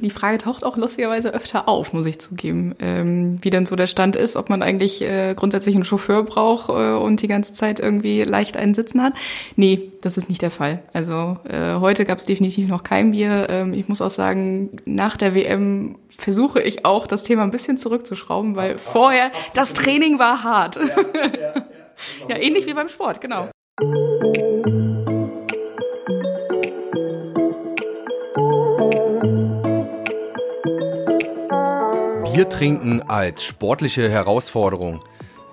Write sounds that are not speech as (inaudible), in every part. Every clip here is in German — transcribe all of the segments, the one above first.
die Frage taucht auch lustigerweise öfter auf, muss ich zugeben, ähm, wie denn so der Stand ist, ob man eigentlich äh, grundsätzlich einen Chauffeur braucht äh, und die ganze Zeit irgendwie leicht einen Sitzen hat. Nee, das ist nicht der Fall. Also äh, heute gab es definitiv noch kein Bier. Ähm, ich muss auch sagen, nach der WM versuche ich auch, das Thema ein bisschen zurückzuschrauben, weil vorher das Training war hart. Ja, ja, ja. (laughs) ja ähnlich wie beim Sport, genau. Bier trinken als sportliche Herausforderung.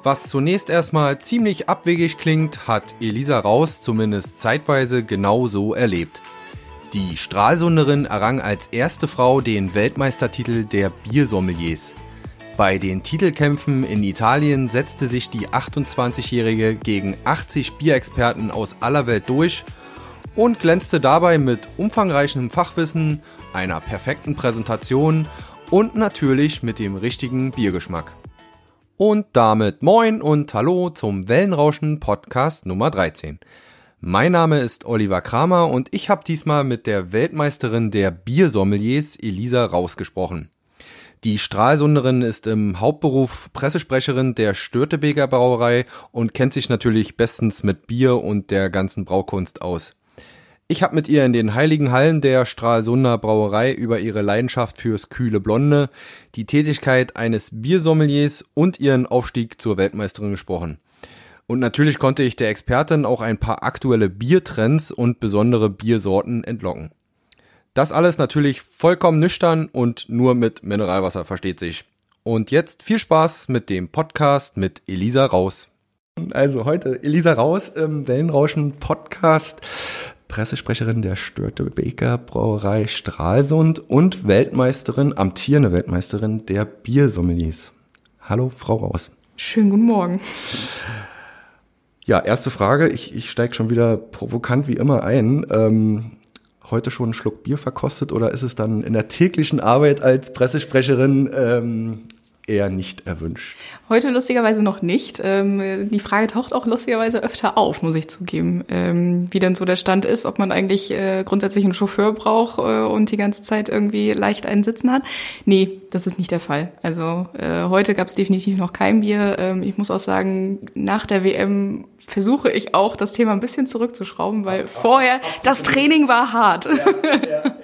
Was zunächst erstmal ziemlich abwegig klingt, hat Elisa Raus zumindest zeitweise genau so erlebt. Die Stralsunderin errang als erste Frau den Weltmeistertitel der Biersommeliers. Bei den Titelkämpfen in Italien setzte sich die 28-Jährige gegen 80 Bierexperten aus aller Welt durch und glänzte dabei mit umfangreichem Fachwissen, einer perfekten Präsentation und natürlich mit dem richtigen Biergeschmack. Und damit moin und hallo zum Wellenrauschen Podcast Nummer 13. Mein Name ist Oliver Kramer und ich habe diesmal mit der Weltmeisterin der Biersommeliers Elisa rausgesprochen. Die Stralsunderin ist im Hauptberuf Pressesprecherin der Störtebeker Brauerei und kennt sich natürlich bestens mit Bier und der ganzen Braukunst aus. Ich habe mit ihr in den heiligen Hallen der Stralsunder Brauerei über ihre Leidenschaft fürs kühle Blonde, die Tätigkeit eines Biersommeliers und ihren Aufstieg zur Weltmeisterin gesprochen. Und natürlich konnte ich der Expertin auch ein paar aktuelle Biertrends und besondere Biersorten entlocken. Das alles natürlich vollkommen nüchtern und nur mit Mineralwasser versteht sich. Und jetzt viel Spaß mit dem Podcast mit Elisa Raus. Also heute Elisa Raus im Wellenrauschen Podcast Pressesprecherin der Störtebeker Brauerei Stralsund und Weltmeisterin, amtierende Weltmeisterin der Biersommeliers. Hallo, Frau Raus. Schönen guten Morgen. Ja, erste Frage. Ich, ich steige schon wieder provokant wie immer ein. Ähm, heute schon einen Schluck Bier verkostet oder ist es dann in der täglichen Arbeit als Pressesprecherin ähm, eher nicht erwünscht. Heute lustigerweise noch nicht. Ähm, die Frage taucht auch lustigerweise öfter auf, muss ich zugeben, ähm, wie denn so der Stand ist, ob man eigentlich äh, grundsätzlich einen Chauffeur braucht äh, und die ganze Zeit irgendwie leicht einen Sitzen hat. Nee, das ist nicht der Fall. Also äh, heute gab es definitiv noch kein Bier. Ähm, ich muss auch sagen, nach der WM versuche ich auch, das Thema ein bisschen zurückzuschrauben, weil vorher das Training war hart. Ja, ja,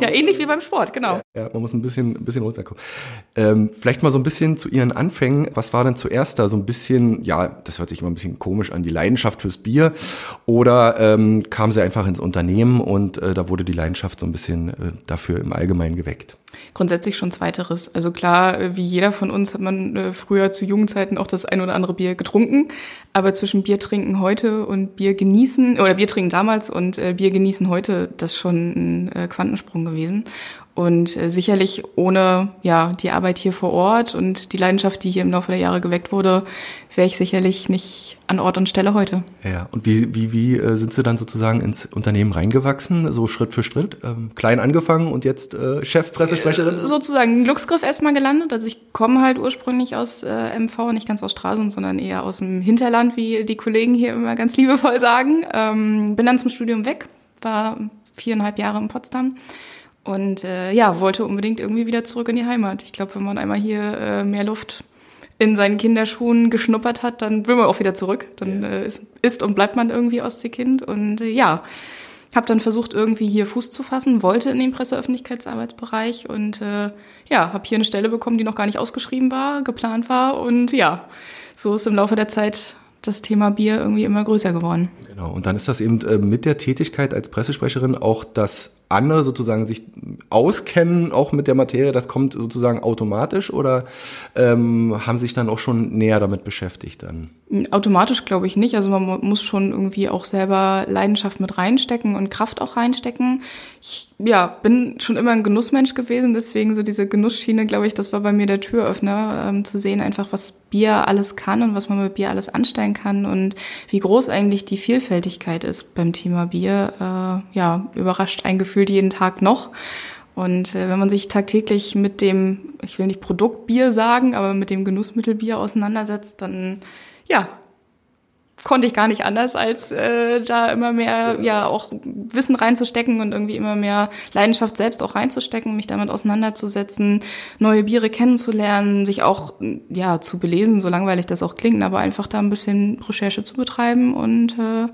ja. Ähnlich wie beim Sport, genau. Ja, man muss ein bisschen, ein bisschen runterkommen. Ähm, vielleicht mal so ein bisschen zu Ihren Anfängen. Was war denn zuerst da so ein bisschen, ja, das hört sich immer ein bisschen komisch an, die Leidenschaft fürs Bier? Oder ähm, kam sie einfach ins Unternehmen und äh, da wurde die Leidenschaft so ein bisschen äh, dafür im Allgemeinen geweckt? Grundsätzlich schon zweiteres. Also klar, äh, wie jeder von uns hat man äh, früher zu jungen Zeiten auch das ein oder andere Bier getrunken. Aber zwischen Bier trinken heute und Bier genießen, oder Bier trinken damals und äh, Bier genießen heute, das ist schon ein Quantensprung gewesen. Und äh, sicherlich ohne ja die Arbeit hier vor Ort und die Leidenschaft, die hier im Laufe der Jahre geweckt wurde, wäre ich sicherlich nicht an Ort und Stelle heute. Ja, und wie, wie, wie äh, sind Sie dann sozusagen ins Unternehmen reingewachsen, so Schritt für Schritt? Ähm, klein angefangen und jetzt äh, Chef, Pressesprecherin? Äh, sozusagen Glücksgriff erstmal gelandet. Also ich komme halt ursprünglich aus äh, MV, nicht ganz aus Straßen, sondern eher aus dem Hinterland, wie die Kollegen hier immer ganz liebevoll sagen. Ähm, bin dann zum Studium weg, war viereinhalb Jahre in Potsdam und äh, ja, wollte unbedingt irgendwie wieder zurück in die Heimat. Ich glaube, wenn man einmal hier äh, mehr Luft in seinen Kinderschuhen geschnuppert hat, dann will man auch wieder zurück. Dann äh, ist, ist und bleibt man irgendwie Ostseekind. Und äh, ja, habe dann versucht, irgendwie hier Fuß zu fassen, wollte in den Presseöffentlichkeitsarbeitsbereich und äh, ja, habe hier eine Stelle bekommen, die noch gar nicht ausgeschrieben war, geplant war. Und ja, so ist im Laufe der Zeit das Thema Bier irgendwie immer größer geworden. Genau, und dann ist das eben äh, mit der Tätigkeit als Pressesprecherin auch das andere sozusagen sich auskennen, auch mit der Materie, das kommt sozusagen automatisch oder ähm, haben sich dann auch schon näher damit beschäftigt dann? Automatisch glaube ich nicht. Also man muss schon irgendwie auch selber Leidenschaft mit reinstecken und Kraft auch reinstecken. Ich ja, bin schon immer ein Genussmensch gewesen, deswegen so diese Genussschiene, glaube ich, das war bei mir der Türöffner, ähm, zu sehen einfach, was Bier alles kann und was man mit Bier alles anstellen kann und wie groß eigentlich die Vielfältigkeit ist beim Thema Bier. Äh, ja, überrascht ein Gefühl gefühlt jeden Tag noch. Und äh, wenn man sich tagtäglich mit dem, ich will nicht Produktbier sagen, aber mit dem Genussmittelbier auseinandersetzt, dann ja, konnte ich gar nicht anders, als äh, da immer mehr ja auch Wissen reinzustecken und irgendwie immer mehr Leidenschaft selbst auch reinzustecken, mich damit auseinanderzusetzen, neue Biere kennenzulernen, sich auch ja zu belesen, so langweilig das auch klingt, aber einfach da ein bisschen Recherche zu betreiben und äh,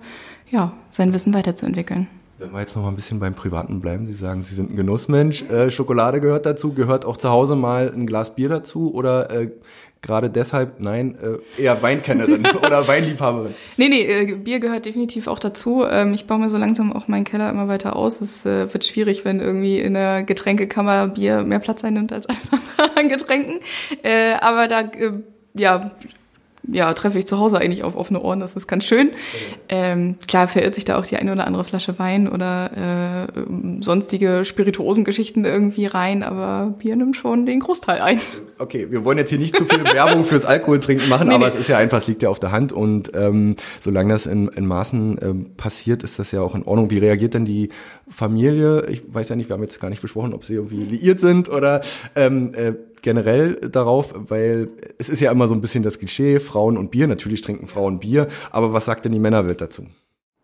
ja sein Wissen weiterzuentwickeln. Wenn wir jetzt noch mal ein bisschen beim Privaten bleiben, Sie sagen, Sie sind ein Genussmensch. Äh, Schokolade gehört dazu. Gehört auch zu Hause mal ein Glas Bier dazu? Oder äh, gerade deshalb, nein, äh, eher Weinkennerin (laughs) oder Weinliebhaberin? Nee, nee, äh, Bier gehört definitiv auch dazu. Ähm, ich baue mir so langsam auch meinen Keller immer weiter aus. Es äh, wird schwierig, wenn irgendwie in der Getränkekammer Bier mehr Platz einnimmt als alles andere an Getränken. Äh, aber da, ja, ja, treffe ich zu Hause eigentlich auf offene Ohren, das ist ganz schön. Ähm, klar verirrt sich da auch die eine oder andere Flasche Wein oder äh, sonstige Spirituosengeschichten irgendwie rein, aber Bier nimmt schon den Großteil ein. Okay, wir wollen jetzt hier nicht zu viel Werbung fürs Alkoholtrinken machen, (laughs) nee, aber nee. es ist ja einfach, es liegt ja auf der Hand und ähm, solange das in, in Maßen ähm, passiert, ist das ja auch in Ordnung. Wie reagiert denn die Familie? Ich weiß ja nicht, wir haben jetzt gar nicht besprochen, ob sie irgendwie liiert sind oder ähm, äh, generell darauf, weil es ist ja immer so ein bisschen das Klischee, Frauen und Bier. Natürlich trinken Frauen Bier, aber was sagt denn die Männerwelt dazu?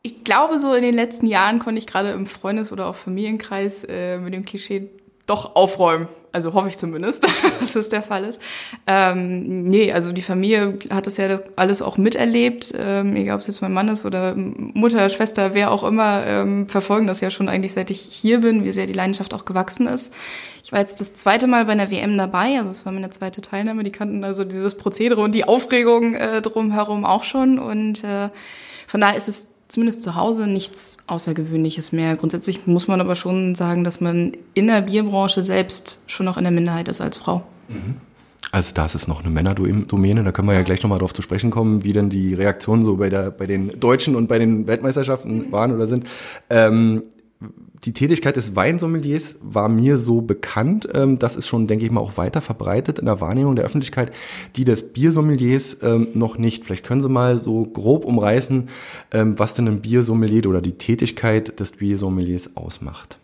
Ich glaube, so in den letzten Jahren konnte ich gerade im Freundes- oder auch Familienkreis äh, mit dem Klischee doch aufräumen. Also hoffe ich zumindest, (laughs) dass das der Fall ist. Ähm, nee, also die Familie hat das ja alles auch miterlebt. Ähm, egal, ob es jetzt mein Mann ist oder Mutter, Schwester, wer auch immer, ähm, verfolgen das ja schon eigentlich, seit ich hier bin, wie sehr die Leidenschaft auch gewachsen ist. Ich war jetzt das zweite Mal bei einer WM dabei, also es war meine zweite Teilnahme. Die kannten also dieses Prozedere und die Aufregung äh, drumherum auch schon. Und äh, von daher ist es zumindest zu Hause nichts Außergewöhnliches mehr. Grundsätzlich muss man aber schon sagen, dass man in der Bierbranche selbst schon noch in der Minderheit ist als Frau. Mhm. Also da ist es noch eine Männerdomäne, da können wir ja gleich nochmal drauf zu sprechen kommen, wie denn die Reaktionen so bei, der, bei den Deutschen und bei den Weltmeisterschaften waren oder sind. Ähm, die Tätigkeit des Weinsommeliers war mir so bekannt. Ähm, das ist schon, denke ich mal, auch weiter verbreitet in der Wahrnehmung der Öffentlichkeit, die des Biersommeliers ähm, noch nicht. Vielleicht können Sie mal so grob umreißen, ähm, was denn ein Biersommelier oder die Tätigkeit des Biersommeliers ausmacht.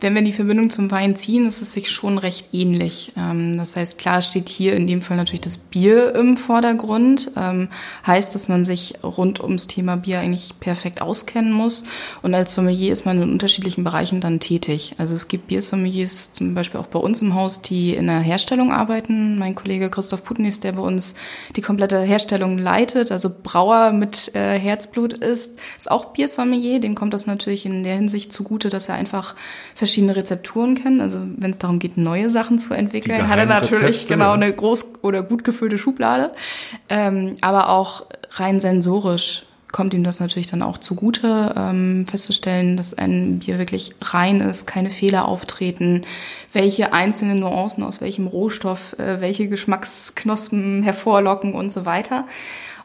Wenn wir die Verbindung zum Wein ziehen, ist es sich schon recht ähnlich. Ähm, das heißt, klar steht hier in dem Fall natürlich das Bier im Vordergrund. Ähm, heißt, dass man sich rund ums Thema Bier eigentlich perfekt auskennen muss. Und als Sommelier ist man in unterschiedlichen Bereichen dann tätig. Also es gibt Biersommeliers zum Beispiel auch bei uns im Haus, die in der Herstellung arbeiten. Mein Kollege Christoph Putnis, der bei uns die komplette Herstellung leitet, also Brauer mit äh, Herzblut ist, ist auch Biersommelier. Dem kommt das natürlich in der Hinsicht zugute, dass er einfach verschiedene Rezepturen kennen. Also wenn es darum geht, neue Sachen zu entwickeln, hat er natürlich Rezepte, genau eine groß oder gut gefüllte Schublade. Ähm, aber auch rein sensorisch kommt ihm das natürlich dann auch zugute, ähm, festzustellen, dass ein Bier wirklich rein ist, keine Fehler auftreten, welche einzelnen Nuancen aus welchem Rohstoff, äh, welche Geschmacksknospen hervorlocken und so weiter.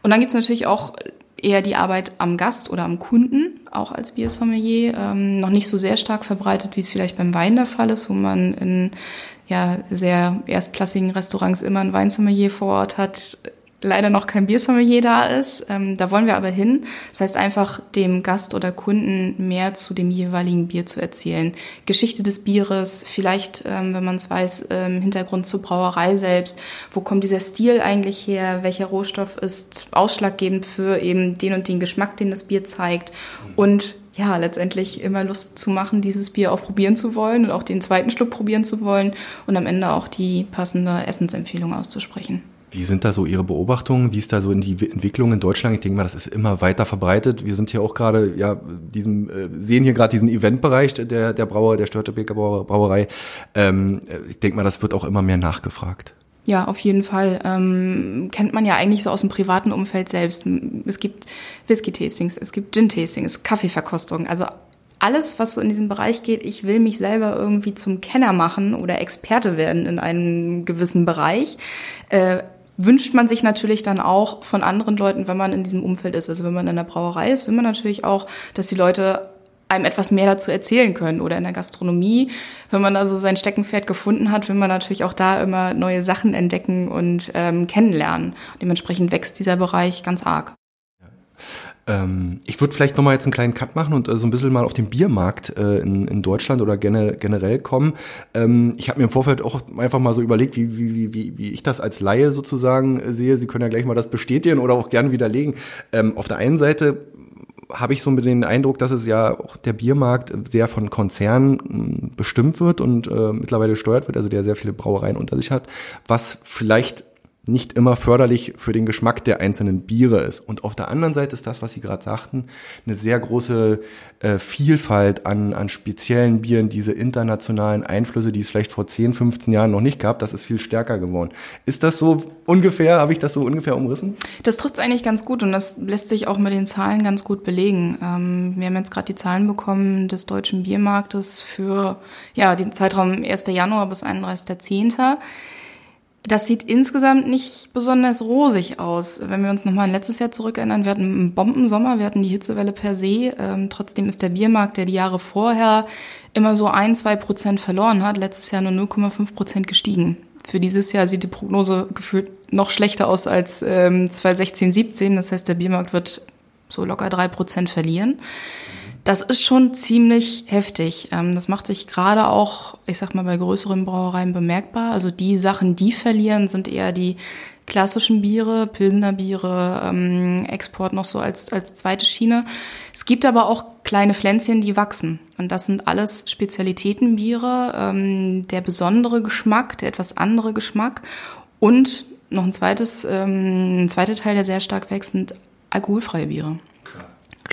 Und dann gibt's natürlich auch eher die Arbeit am Gast oder am Kunden, auch als Biersommelier, ähm, noch nicht so sehr stark verbreitet, wie es vielleicht beim Wein der Fall ist, wo man in ja, sehr erstklassigen Restaurants immer ein Weinsommelier vor Ort hat, leider noch kein Biersommelier da ist. Ähm, da wollen wir aber hin. Das heißt einfach dem Gast oder Kunden mehr zu dem jeweiligen Bier zu erzählen. Geschichte des Bieres, vielleicht, ähm, wenn man es weiß, ähm, Hintergrund zur Brauerei selbst. Wo kommt dieser Stil eigentlich her? Welcher Rohstoff ist ausschlaggebend für eben den und den Geschmack, den das Bier zeigt? Und ja, letztendlich immer Lust zu machen, dieses Bier auch probieren zu wollen und auch den zweiten Schluck probieren zu wollen und am Ende auch die passende Essensempfehlung auszusprechen. Wie sind da so Ihre Beobachtungen? Wie ist da so in die Entwicklung in Deutschland? Ich denke mal, das ist immer weiter verbreitet. Wir sind hier auch gerade, ja, diesem, äh, sehen hier gerade diesen Eventbereich der, der Brauer, der Störtebeker Brauerei. Ähm, ich denke mal, das wird auch immer mehr nachgefragt. Ja, auf jeden Fall. Ähm, kennt man ja eigentlich so aus dem privaten Umfeld selbst. Es gibt Whisky-Tastings, es gibt Gin-Tastings, Kaffeeverkostung. Also alles, was so in diesem Bereich geht, ich will mich selber irgendwie zum Kenner machen oder Experte werden in einem gewissen Bereich. Äh, wünscht man sich natürlich dann auch von anderen Leuten, wenn man in diesem Umfeld ist. Also wenn man in der Brauerei ist, will man natürlich auch, dass die Leute einem etwas mehr dazu erzählen können. Oder in der Gastronomie, wenn man also sein Steckenpferd gefunden hat, will man natürlich auch da immer neue Sachen entdecken und ähm, kennenlernen. Dementsprechend wächst dieser Bereich ganz arg. Ähm, ich würde vielleicht nochmal jetzt einen kleinen Cut machen und äh, so ein bisschen mal auf den Biermarkt äh, in, in Deutschland oder gene, generell kommen. Ähm, ich habe mir im Vorfeld auch einfach mal so überlegt, wie, wie, wie, wie ich das als Laie sozusagen äh, sehe. Sie können ja gleich mal das bestätigen oder auch gern widerlegen. Ähm, auf der einen Seite habe ich so den Eindruck, dass es ja auch der Biermarkt sehr von Konzernen hm, bestimmt wird und äh, mittlerweile gesteuert wird, also der sehr viele Brauereien unter sich hat, was vielleicht nicht immer förderlich für den Geschmack der einzelnen Biere ist. Und auf der anderen Seite ist das, was Sie gerade sagten, eine sehr große äh, Vielfalt an, an speziellen Bieren, diese internationalen Einflüsse, die es vielleicht vor 10, 15 Jahren noch nicht gab, das ist viel stärker geworden. Ist das so ungefähr, habe ich das so ungefähr umrissen? Das trifft es eigentlich ganz gut und das lässt sich auch mit den Zahlen ganz gut belegen. Ähm, wir haben jetzt gerade die Zahlen bekommen des deutschen Biermarktes für ja, den Zeitraum 1. Januar bis 31.10. Das sieht insgesamt nicht besonders rosig aus. Wenn wir uns nochmal an letztes Jahr zurückerinnern, wir hatten einen Bombensommer, wir hatten die Hitzewelle per se. Ähm, trotzdem ist der Biermarkt, der die Jahre vorher immer so ein, zwei Prozent verloren hat, letztes Jahr nur 0,5 Prozent gestiegen. Für dieses Jahr sieht die Prognose gefühlt noch schlechter aus als ähm, 2016, 17. Das heißt, der Biermarkt wird so locker drei Prozent verlieren. Das ist schon ziemlich heftig. Ähm, das macht sich gerade auch, ich sag mal, bei größeren Brauereien bemerkbar. Also die Sachen, die verlieren, sind eher die klassischen Biere, Pilsener Biere, ähm, Export noch so als, als zweite Schiene. Es gibt aber auch kleine Pflänzchen, die wachsen. Und das sind alles Spezialitätenbiere, ähm, der besondere Geschmack, der etwas andere Geschmack. Und noch ein zweites, ein zweiter Teil, der sehr stark wächst, sind alkoholfreie Biere.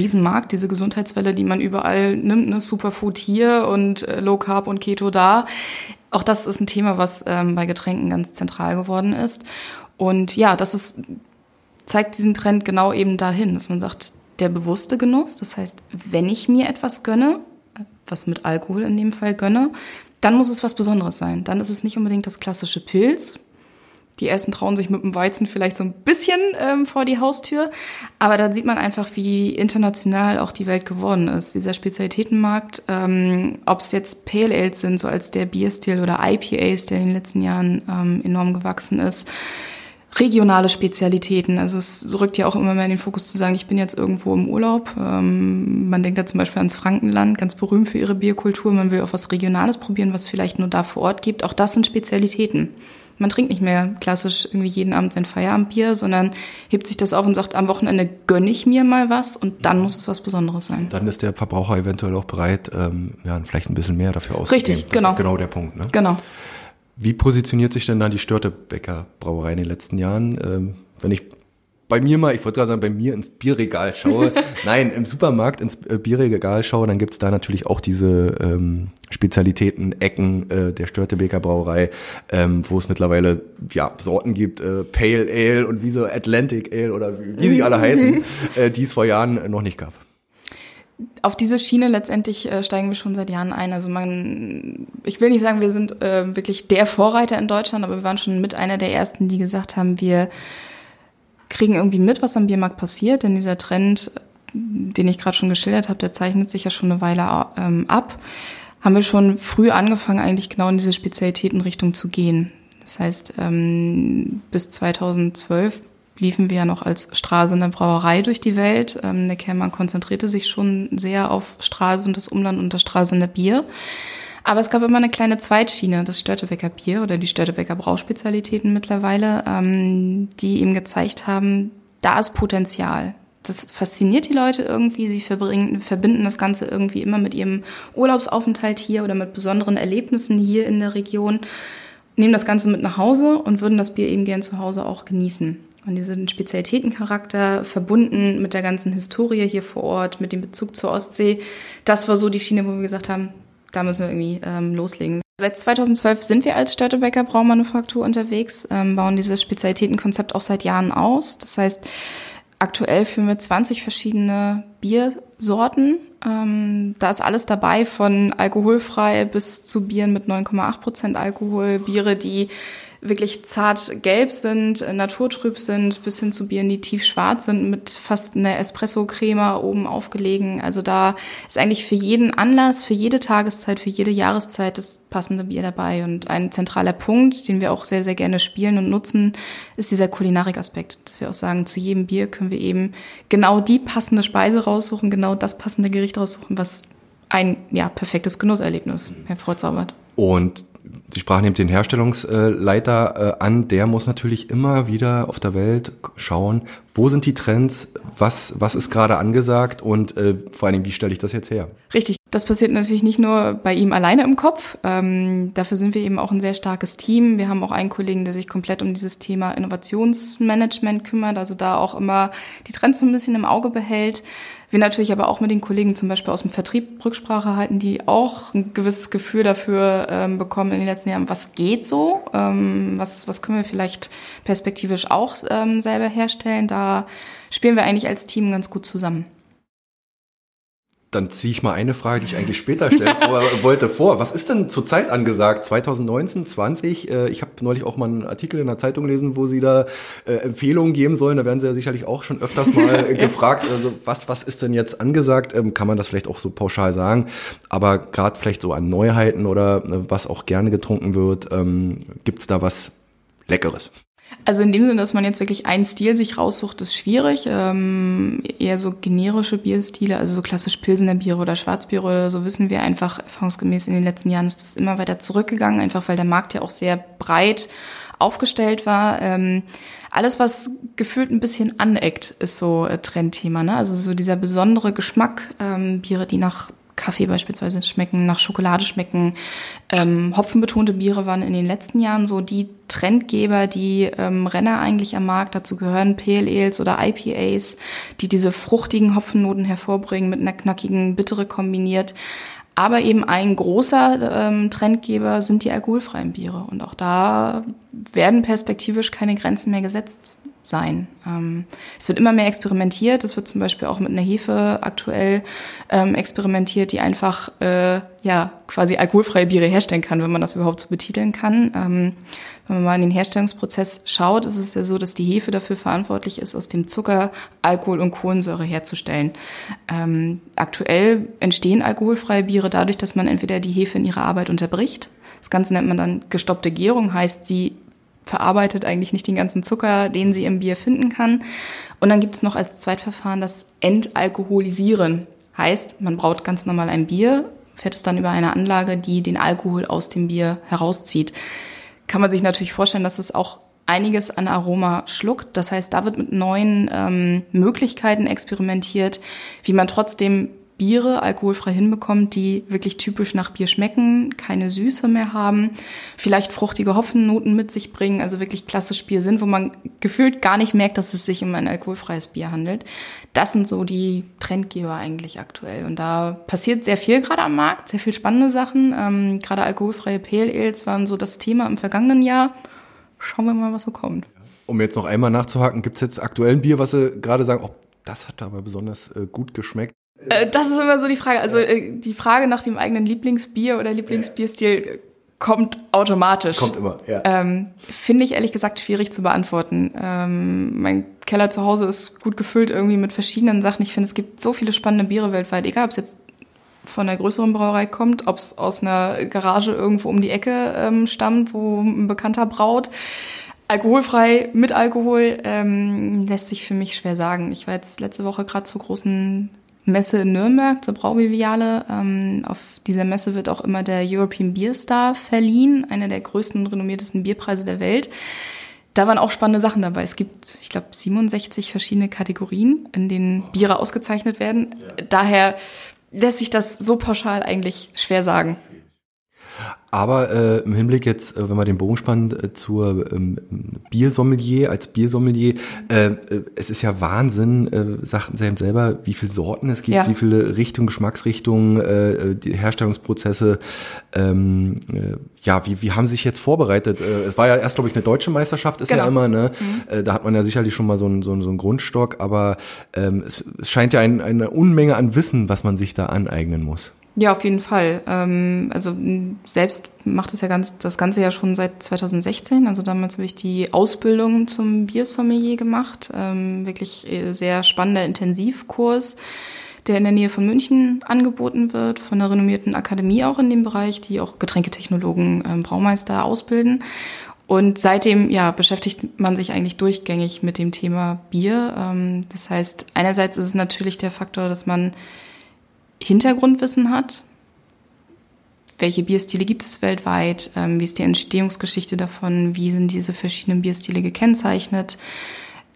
Riesenmarkt, diese Gesundheitswelle, die man überall nimmt, ne? Superfood hier und äh, Low Carb und Keto da. Auch das ist ein Thema, was ähm, bei Getränken ganz zentral geworden ist. Und ja, das ist, zeigt diesen Trend genau eben dahin, dass man sagt, der bewusste Genuss, das heißt, wenn ich mir etwas gönne, was mit Alkohol in dem Fall gönne, dann muss es was Besonderes sein. Dann ist es nicht unbedingt das klassische Pilz, die ersten trauen sich mit dem Weizen vielleicht so ein bisschen ähm, vor die Haustür. Aber da sieht man einfach, wie international auch die Welt geworden ist. Dieser Spezialitätenmarkt, ähm, ob es jetzt Pale Ales sind, so als der Bierstil oder IPAs, der in den letzten Jahren ähm, enorm gewachsen ist. Regionale Spezialitäten. Also es rückt ja auch immer mehr in den Fokus zu sagen, ich bin jetzt irgendwo im Urlaub. Ähm, man denkt da zum Beispiel ans Frankenland, ganz berühmt für ihre Bierkultur. Man will auch was Regionales probieren, was es vielleicht nur da vor Ort gibt. Auch das sind Spezialitäten man trinkt nicht mehr klassisch irgendwie jeden Abend sein Feierabendbier, sondern hebt sich das auf und sagt, am Wochenende gönne ich mir mal was und dann muss es was Besonderes sein. Dann ist der Verbraucher eventuell auch bereit, ähm, ja, vielleicht ein bisschen mehr dafür auszugeben. Richtig, das genau. Das ist genau der Punkt. Ne? Genau. Wie positioniert sich denn da die Störtebecker Brauerei in den letzten Jahren? Ähm, wenn ich bei mir mal, ich wollte gerade sagen, bei mir ins Bierregal schaue. (laughs) Nein, im Supermarkt ins äh, Bierregal schaue, dann gibt's da natürlich auch diese ähm, Spezialitäten, Ecken äh, der Störtebeker Brauerei, ähm, wo es mittlerweile ja Sorten gibt, äh, Pale Ale und wie so Atlantic Ale oder wie, wie sie alle heißen, äh, die es vor Jahren noch nicht gab auf diese Schiene letztendlich äh, steigen wir schon seit Jahren ein. Also man, ich will nicht sagen, wir sind äh, wirklich der Vorreiter in Deutschland, aber wir waren schon mit einer der ersten, die gesagt haben, wir kriegen irgendwie mit, was am Biermarkt passiert, denn dieser Trend, den ich gerade schon geschildert habe, der zeichnet sich ja schon eine Weile ähm, ab. Haben wir schon früh angefangen, eigentlich genau in diese Spezialitätenrichtung zu gehen. Das heißt, ähm, bis 2012 liefen wir ja noch als Straße in der Brauerei durch die Welt. Ähm, der Kernmarkt konzentrierte sich schon sehr auf Straße und das Umland und das Straße in der Bier. Aber es gab immer eine kleine Zweitschiene, das Störtebecker Bier oder die Störtebecker Brauspezialitäten mittlerweile, ähm, die eben gezeigt haben, da ist Potenzial. Das fasziniert die Leute irgendwie. Sie verbringen, verbinden das Ganze irgendwie immer mit ihrem Urlaubsaufenthalt hier oder mit besonderen Erlebnissen hier in der Region, nehmen das Ganze mit nach Hause und würden das Bier eben gern zu Hause auch genießen. Und diesen Spezialitätencharakter verbunden mit der ganzen Historie hier vor Ort, mit dem Bezug zur Ostsee, das war so die Schiene, wo wir gesagt haben, da müssen wir irgendwie ähm, loslegen. Seit 2012 sind wir als Störtebecker Braumanufaktur unterwegs, ähm, bauen dieses Spezialitätenkonzept auch seit Jahren aus. Das heißt, aktuell führen wir 20 verschiedene Biersorten Ähm, da ist alles dabei, von alkoholfrei bis zu Bieren mit 9,8 Prozent Alkohol, Biere, die wirklich zart gelb sind, äh, naturtrüb sind, bis hin zu Bieren, die tief schwarz sind, mit fast einer Espresso-Crema oben aufgelegen. Also da ist eigentlich für jeden Anlass, für jede Tageszeit, für jede Jahreszeit das passende Bier dabei. Und ein zentraler Punkt, den wir auch sehr, sehr gerne spielen und nutzen, ist dieser Kulinarikaspekt. Dass wir auch sagen, zu jedem Bier können wir eben genau die passende Speise raussuchen, genau das passende Gericht raussuchen, was ein ja, perfektes Genusserlebnis hervorzaubert. Und Sie sprachen eben den Herstellungsleiter äh, an, der muss natürlich immer wieder auf der Welt schauen, wo sind die Trends, was, was ist gerade angesagt und äh, vor allen Dingen, wie stelle ich das jetzt her? Richtig, das passiert natürlich nicht nur bei ihm alleine im Kopf. Ähm, dafür sind wir eben auch ein sehr starkes Team. Wir haben auch einen Kollegen, der sich komplett um dieses Thema Innovationsmanagement kümmert, also da auch immer die Trends so ein bisschen im Auge behält. Wir natürlich aber auch mit den Kollegen zum Beispiel aus dem Vertrieb Rücksprache halten, die auch ein gewisses Gefühl dafür ähm, bekommen in den letzten Jahren, was geht so, ähm, was, was können wir vielleicht perspektivisch auch ähm, selber herstellen. Da spielen wir eigentlich als Team ganz gut zusammen dann ziehe ich mal eine Frage, die ich eigentlich später stellen (laughs) wollte, vor. Was ist denn zurzeit angesagt? 2019, 20? Äh, ich habe neulich auch mal einen Artikel in der Zeitung gelesen, wo Sie da äh, Empfehlungen geben sollen. Da werden Sie ja sicherlich auch schon öfters mal ja. (laughs) gefragt. Also was, was ist denn jetzt angesagt? Ähm, kann man das vielleicht auch so pauschal sagen? Aber gerade vielleicht so an Neuheiten oder äh, was auch gerne getrunken wird, ähm, gibt's da was Leckeres? Also in dem Sinne, dass man jetzt wirklich einen Stil sich raussucht, ist schwierig. Ähm, eher so generische Bierstile, also so klassisch Pilsener Biere oder Schwarzbiere oder so, wissen wir einfach erfahrungsgemäß in den letzten Jahren ist das immer weiter zurückgegangen, einfach weil der Markt ja auch sehr breit aufgestellt war. Ähm, alles, was gefühlt ein bisschen aneckt, ist so äh, Trendthema. Ne? Also so dieser besondere Geschmack, ähm, Biere, die nach Kaffee beispielsweise schmecken, nach Schokolade schmecken. Ähm, hopfenbetonte Biere waren in den letzten Jahren so die Trendgeber, die ähm, Renner eigentlich am Markt. Dazu gehören Pale Ales oder IPAs, die diese fruchtigen Hopfennoten hervorbringen, mit einer knackigen Bittere kombiniert. Aber eben ein großer ähm, Trendgeber sind die alkoholfreien Biere. Und auch da werden perspektivisch keine Grenzen mehr gesetzt sein. Ähm, es wird immer mehr experimentiert. Es wird zum Beispiel auch mit einer Hefe aktuell ähm, experimentiert, die einfach äh, ja quasi alkoholfreie Biere herstellen kann, wenn man das überhaupt so betiteln kann. Ähm, wenn man mal in den Herstellungsprozess schaut, ist es ja so, dass die Hefe dafür verantwortlich ist, aus dem Zucker Alkohol und Kohlensäure herzustellen. Ähm, aktuell entstehen alkoholfreie Biere dadurch, dass man entweder die Hefe in ihrer Arbeit unterbricht. Das Ganze nennt man dann gestoppte Gärung, heißt sie verarbeitet eigentlich nicht den ganzen Zucker, den sie im Bier finden kann. Und dann gibt es noch als Zweitverfahren das Entalkoholisieren. Heißt, man braut ganz normal ein Bier, fährt es dann über eine Anlage, die den Alkohol aus dem Bier herauszieht. Kann man sich natürlich vorstellen, dass es auch einiges an Aroma schluckt. Das heißt, da wird mit neuen ähm, Möglichkeiten experimentiert, wie man trotzdem Biere alkoholfrei hinbekommt, die wirklich typisch nach Bier schmecken, keine Süße mehr haben, vielleicht fruchtige Hopfennoten mit sich bringen, also wirklich klassisch Bier sind, wo man gefühlt gar nicht merkt, dass es sich um ein alkoholfreies Bier handelt. Das sind so die Trendgeber eigentlich aktuell. Und da passiert sehr viel gerade am Markt, sehr viel spannende Sachen. Ähm, gerade alkoholfreie Pale Ales waren so das Thema im vergangenen Jahr. Schauen wir mal, was so kommt. Um jetzt noch einmal nachzuhaken, gibt es jetzt aktuell ein Bier, was Sie gerade sagen, oh, das hat aber besonders äh, gut geschmeckt? Äh, das ist immer so die Frage. Also äh, die Frage nach dem eigenen Lieblingsbier oder Lieblingsbierstil kommt automatisch. Kommt immer, ja. Ähm, Finde ich ehrlich gesagt schwierig zu beantworten. Ähm, mein Keller zu Hause ist gut gefüllt irgendwie mit verschiedenen Sachen. Ich finde, es gibt so viele spannende Biere weltweit, egal ob es jetzt von einer größeren Brauerei kommt, ob es aus einer Garage irgendwo um die Ecke ähm, stammt, wo ein Bekannter braut. Alkoholfrei mit Alkohol ähm, lässt sich für mich schwer sagen. Ich war jetzt letzte Woche gerade zur großen Messe in Nürnberg, zur Braubiviale. Ähm, auf dieser Messe wird auch immer der European Beer Star verliehen, einer der größten und renommiertesten Bierpreise der Welt. Da waren auch spannende Sachen dabei. Es gibt, ich glaube, 67 verschiedene Kategorien, in denen Biere ausgezeichnet werden. Daher lässt sich das so pauschal eigentlich schwer sagen. Aber äh, im Hinblick jetzt, äh, wenn wir den Bogen spannen äh, zur ähm, Biersommelier, als Biersommelier, äh, äh, es ist ja Wahnsinn, äh, sagten Sie eben selber, wie viele Sorten es gibt, ja. wie viele Richtungen, Geschmacksrichtungen, äh, äh, die Herstellungsprozesse. Ähm, äh, ja, wie, wie haben Sie sich jetzt vorbereitet? Es war ja erst, glaube ich, eine deutsche Meisterschaft, ist genau. ja immer, ne? Mhm. Da hat man ja sicherlich schon mal so einen so einen, so einen Grundstock, aber ähm, es, es scheint ja ein, eine Unmenge an Wissen, was man sich da aneignen muss. Ja, auf jeden Fall. Ähm, also selbst macht es ja ganz, das Ganze ja schon seit 2016. Also damals habe ich die Ausbildung zum Biersommelier gemacht. Ähm, wirklich äh, sehr spannender Intensivkurs, der in der Nähe von München angeboten wird, von einer renommierten Akademie auch in dem Bereich, die auch Getränketechnologen, ähm, Braumeister ausbilden. Und seitdem ja, beschäftigt man sich eigentlich durchgängig mit dem Thema Bier. Ähm, das heißt, einerseits ist es natürlich der Faktor, dass man Hintergrundwissen hat. Welche Bierstile gibt es weltweit? Ähm, wie ist die Entstehungsgeschichte davon? Wie sind diese verschiedenen Bierstile gekennzeichnet?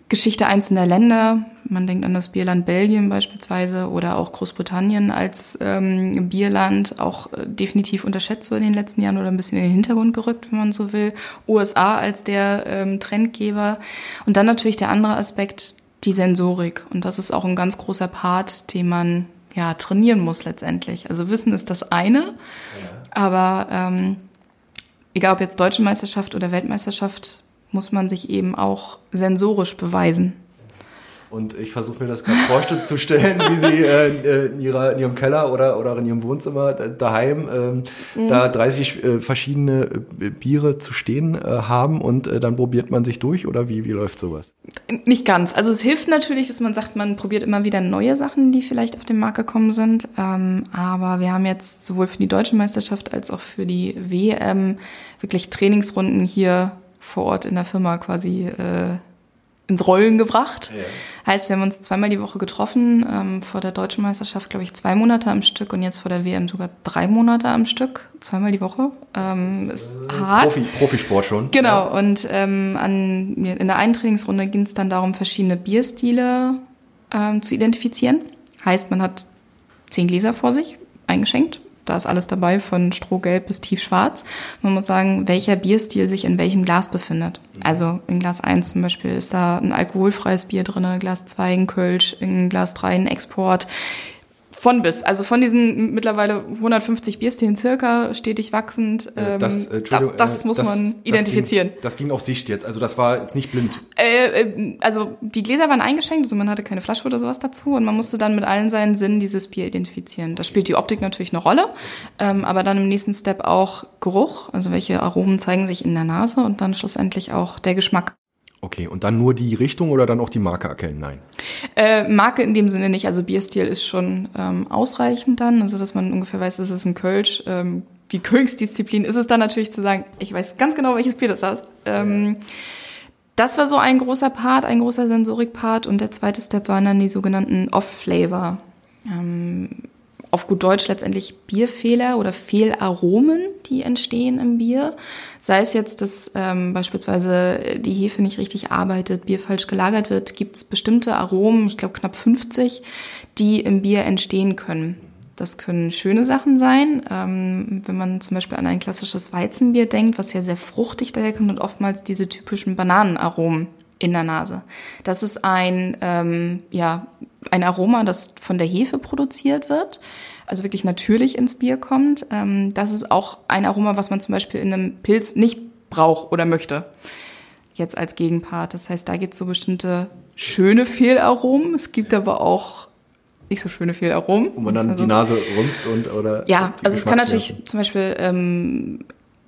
Geschichte einzelner Länder. Man denkt an das Bierland Belgien beispielsweise oder auch Großbritannien als ähm, Bierland, auch äh, definitiv unterschätzt so in den letzten Jahren oder ein bisschen in den Hintergrund gerückt, wenn man so will. USA als der ähm, Trendgeber. Und dann natürlich der andere Aspekt, die Sensorik. Und das ist auch ein ganz großer Part, den man ja, trainieren muss letztendlich. Also Wissen ist das eine, ja. aber ähm, egal ob jetzt deutsche Meisterschaft oder Weltmeisterschaft, muss man sich eben auch sensorisch beweisen. Und ich versuche mir das gerade vorzustellen, wie sie äh, in, ihrer, in ihrem Keller oder, oder in ihrem Wohnzimmer daheim ähm, mhm. da 30 äh, verschiedene äh, Biere zu stehen äh, haben und äh, dann probiert man sich durch oder wie, wie läuft sowas? Nicht ganz. Also es hilft natürlich, dass man sagt, man probiert immer wieder neue Sachen, die vielleicht auf den Markt gekommen sind. Ähm, aber wir haben jetzt sowohl für die deutsche Meisterschaft als auch für die WM wirklich Trainingsrunden hier vor Ort in der Firma quasi äh, ins Rollen gebracht. Ja. Heißt, wir haben uns zweimal die Woche getroffen, ähm, vor der deutschen Meisterschaft, glaube ich, zwei Monate am Stück und jetzt vor der WM sogar drei Monate am Stück, zweimal die Woche. Ähm, ist äh, hart. Profi, Profisport schon. Genau, ja. und ähm, an, in der einen Trainingsrunde ging es dann darum, verschiedene Bierstile ähm, zu identifizieren. Heißt, man hat zehn Gläser vor sich, eingeschenkt, da ist alles dabei, von strohgelb bis tiefschwarz. Man muss sagen, welcher Bierstil sich in welchem Glas befindet. Also in Glas 1 zum Beispiel ist da ein alkoholfreies Bier drin, Glas 2 ein Kölsch, in Glas 3 ein Export. Von bis. Also von diesen mittlerweile 150 Bierstilen circa, stetig wachsend. Ähm, das, äh, da, das muss das, man identifizieren. Das ging, das ging, auf Sicht jetzt, also das war jetzt nicht blind. Äh, äh, also die Gläser waren eingeschenkt, also man hatte keine Flasche oder sowas dazu und man musste dann mit allen seinen Sinnen dieses Bier identifizieren. Da spielt die Optik natürlich eine Rolle, ähm, aber dann im nächsten Step auch Geruch, also welche Aromen zeigen sich in der Nase und dann schlussendlich auch der Geschmack. Okay, und dann nur die Richtung oder dann auch die Marke erkennen? Nein. Äh, Marke in dem Sinne nicht. Also Bierstil ist schon ähm, ausreichend dann, also dass man ungefähr weiß, das ist ein Kölsch. Ähm, die Königsdisziplin ist es dann natürlich zu sagen, ich weiß ganz genau, welches Bier das ist. Ähm, das war so ein großer Part, ein großer Sensorik-Part und der zweite Step waren dann die sogenannten Off-Flavor. Ähm, auf gut Deutsch letztendlich Bierfehler oder Fehlaromen, die entstehen im Bier. Sei es jetzt, dass ähm, beispielsweise die Hefe nicht richtig arbeitet, Bier falsch gelagert wird, gibt es bestimmte Aromen, ich glaube knapp 50, die im Bier entstehen können. Das können schöne Sachen sein, ähm, wenn man zum Beispiel an ein klassisches Weizenbier denkt, was ja sehr fruchtig daherkommt und oftmals diese typischen Bananenaromen in der Nase. Das ist ein, ähm, ja, ein Aroma, das von der Hefe produziert wird, also wirklich natürlich ins Bier kommt. Ähm, das ist auch ein Aroma, was man zum Beispiel in einem Pilz nicht braucht oder möchte. Jetzt als Gegenpart. Das heißt, da gibt es so bestimmte schöne Fehlaromen. Es gibt aber auch nicht so schöne Fehlaromen. Wo man dann also, die Nase rümpft und oder. Ja, also es kann natürlich zum Beispiel ähm,